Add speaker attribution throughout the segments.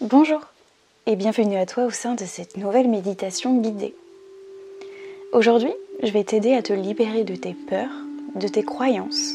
Speaker 1: Bonjour et bienvenue à toi au sein de cette nouvelle méditation guidée. Aujourd'hui, je vais t'aider à te libérer de tes peurs, de tes croyances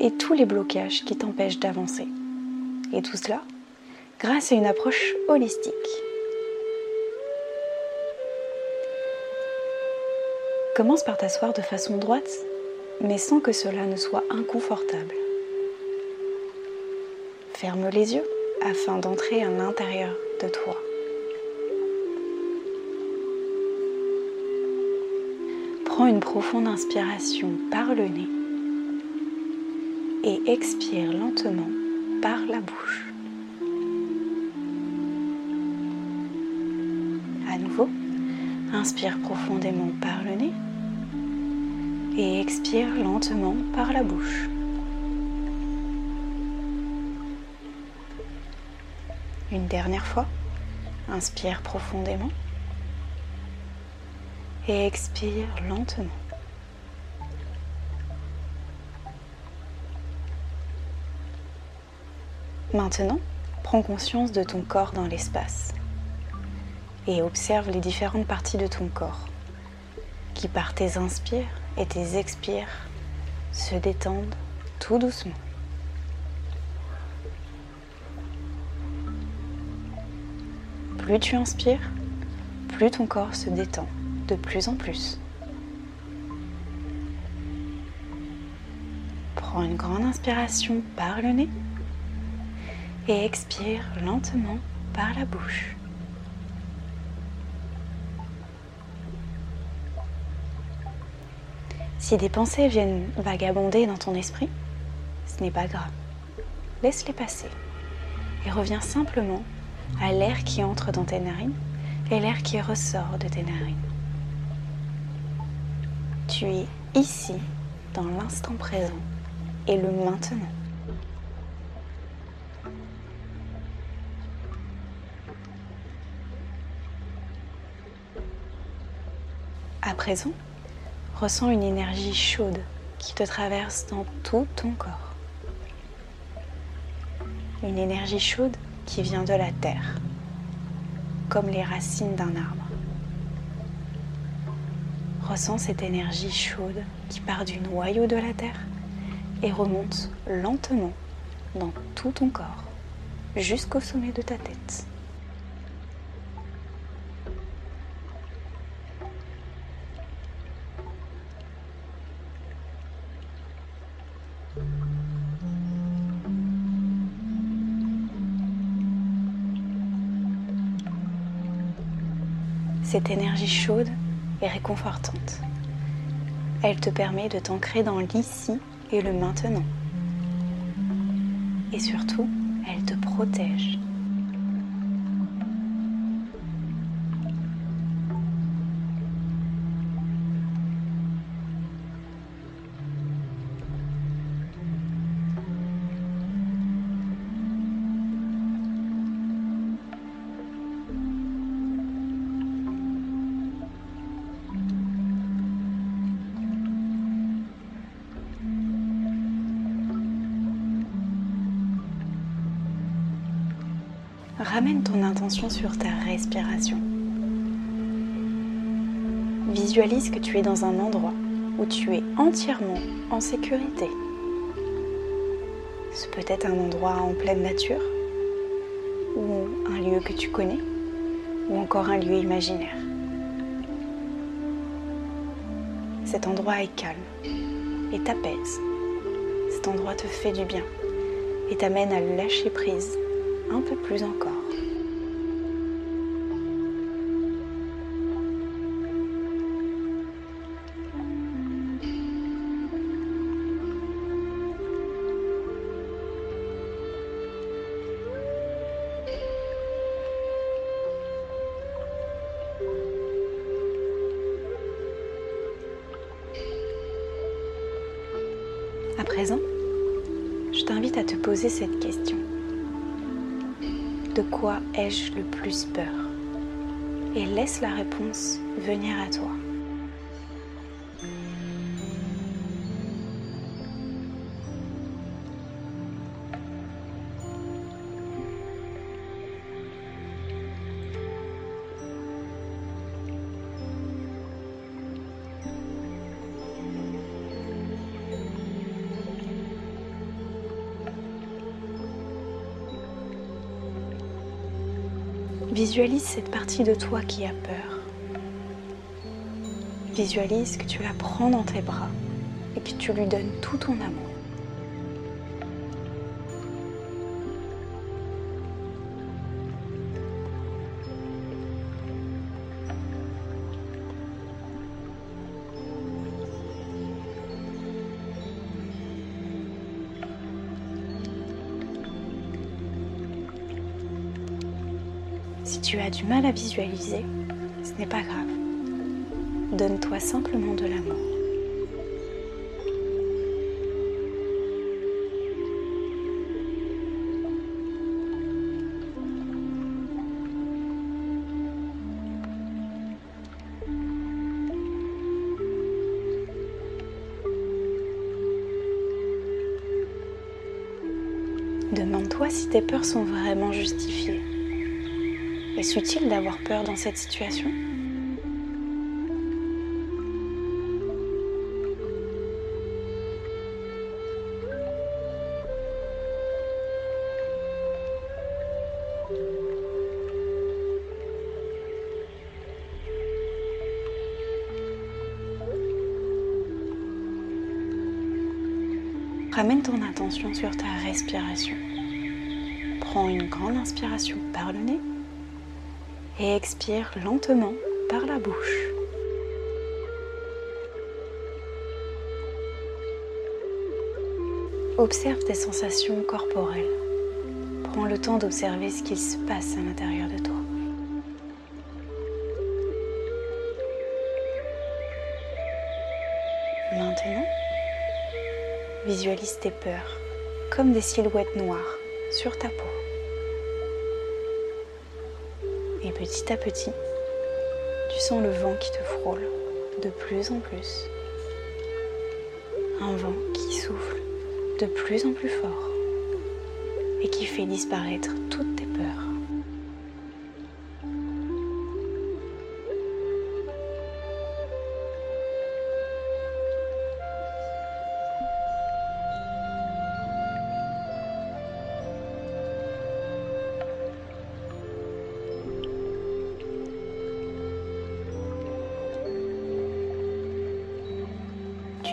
Speaker 1: et tous les blocages qui t'empêchent d'avancer. Et tout cela grâce à une approche holistique. Commence par t'asseoir de façon droite, mais sans que cela ne soit inconfortable. Ferme les yeux afin d'entrer à l'intérieur de toi. Prends une profonde inspiration par le nez et expire lentement par la bouche. À nouveau, inspire profondément par le nez et expire lentement par la bouche. Une dernière fois, inspire profondément et expire lentement. Maintenant, prends conscience de ton corps dans l'espace et observe les différentes parties de ton corps qui par tes inspires et tes expires se détendent tout doucement. Plus tu inspires, plus ton corps se détend de plus en plus. Prends une grande inspiration par le nez et expire lentement par la bouche. Si des pensées viennent vagabonder dans ton esprit, ce n'est pas grave. Laisse-les passer et reviens simplement à l'air qui entre dans tes narines et l'air qui ressort de tes narines. Tu es ici, dans l'instant présent et le maintenant. À présent, ressens une énergie chaude qui te traverse dans tout ton corps. Une énergie chaude qui vient de la terre, comme les racines d'un arbre. Ressens cette énergie chaude qui part du noyau de la terre et remonte lentement dans tout ton corps, jusqu'au sommet de ta tête. Cette énergie chaude et réconfortante. Elle te permet de t'ancrer dans l'ici et le maintenant. Et surtout, elle te protège. Ramène ton intention sur ta respiration. Visualise que tu es dans un endroit où tu es entièrement en sécurité. Ce peut être un endroit en pleine nature, ou un lieu que tu connais, ou encore un lieu imaginaire. Cet endroit est calme et t'apaise. Cet endroit te fait du bien et t'amène à lâcher prise un peu plus encore. Présent, je t'invite à te poser cette question. De quoi ai-je le plus peur? Et laisse la réponse venir à toi. Visualise cette partie de toi qui a peur. Visualise que tu la prends dans tes bras et que tu lui donnes tout ton amour. Tu as du mal à visualiser, ce n'est pas grave. Donne-toi simplement de l'amour. Demande-toi si tes peurs sont vraiment justifiées. Est-ce utile d'avoir peur dans cette situation? Ramène ton attention sur ta respiration. Prends une grande inspiration par le nez et expire lentement par la bouche. Observe tes sensations corporelles. Prends le temps d'observer ce qu'il se passe à l'intérieur de toi. Maintenant, visualise tes peurs comme des silhouettes noires sur ta peau. Et petit à petit, tu sens le vent qui te frôle de plus en plus. Un vent qui souffle de plus en plus fort et qui fait disparaître toutes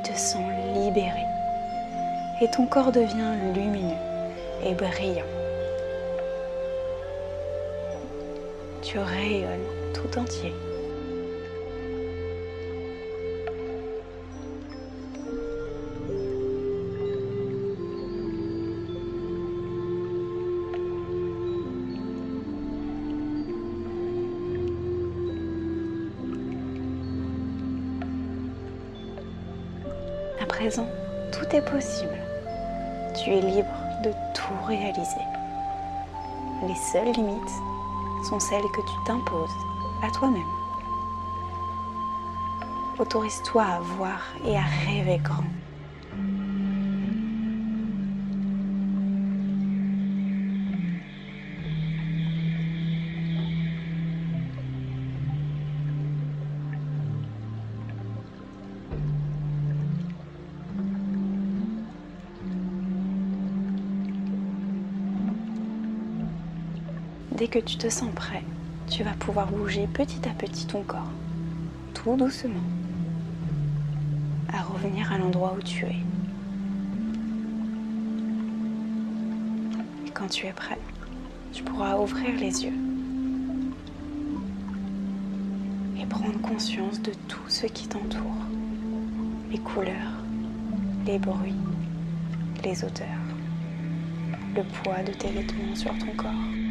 Speaker 1: tu te sens libéré et ton corps devient lumineux et brillant. Tu rayonnes tout entier. Présent, tout est possible. Tu es libre de tout réaliser. Les seules limites sont celles que tu t'imposes à toi-même. Autorise-toi à voir et à rêver grand. Dès que tu te sens prêt, tu vas pouvoir bouger petit à petit ton corps, tout doucement, à revenir à l'endroit où tu es. Et quand tu es prêt, tu pourras ouvrir les yeux et prendre conscience de tout ce qui t'entoure, les couleurs, les bruits, les odeurs, le poids de tes vêtements sur ton corps.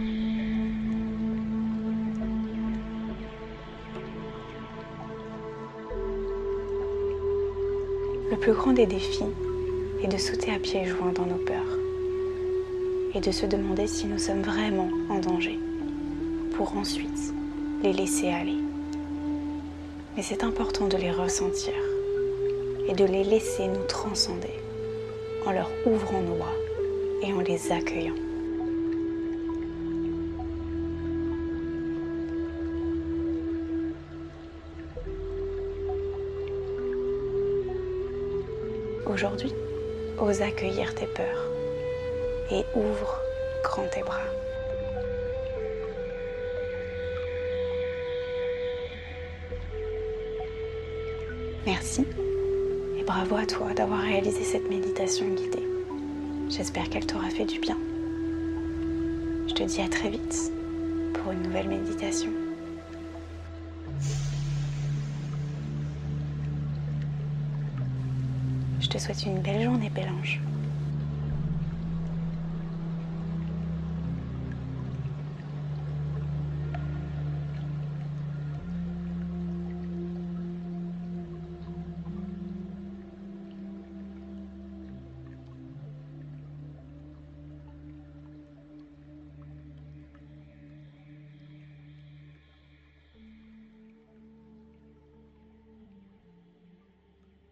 Speaker 1: Le plus grand des défis est de sauter à pieds joints dans nos peurs et de se demander si nous sommes vraiment en danger pour ensuite les laisser aller. Mais c'est important de les ressentir et de les laisser nous transcender en leur ouvrant nos bras et en les accueillant. Aujourd'hui, ose accueillir tes peurs et ouvre grand tes bras. Merci et bravo à toi d'avoir réalisé cette méditation guidée. J'espère qu'elle t'aura fait du bien. Je te dis à très vite pour une nouvelle méditation. Te souhaite une belle journée, Bélange.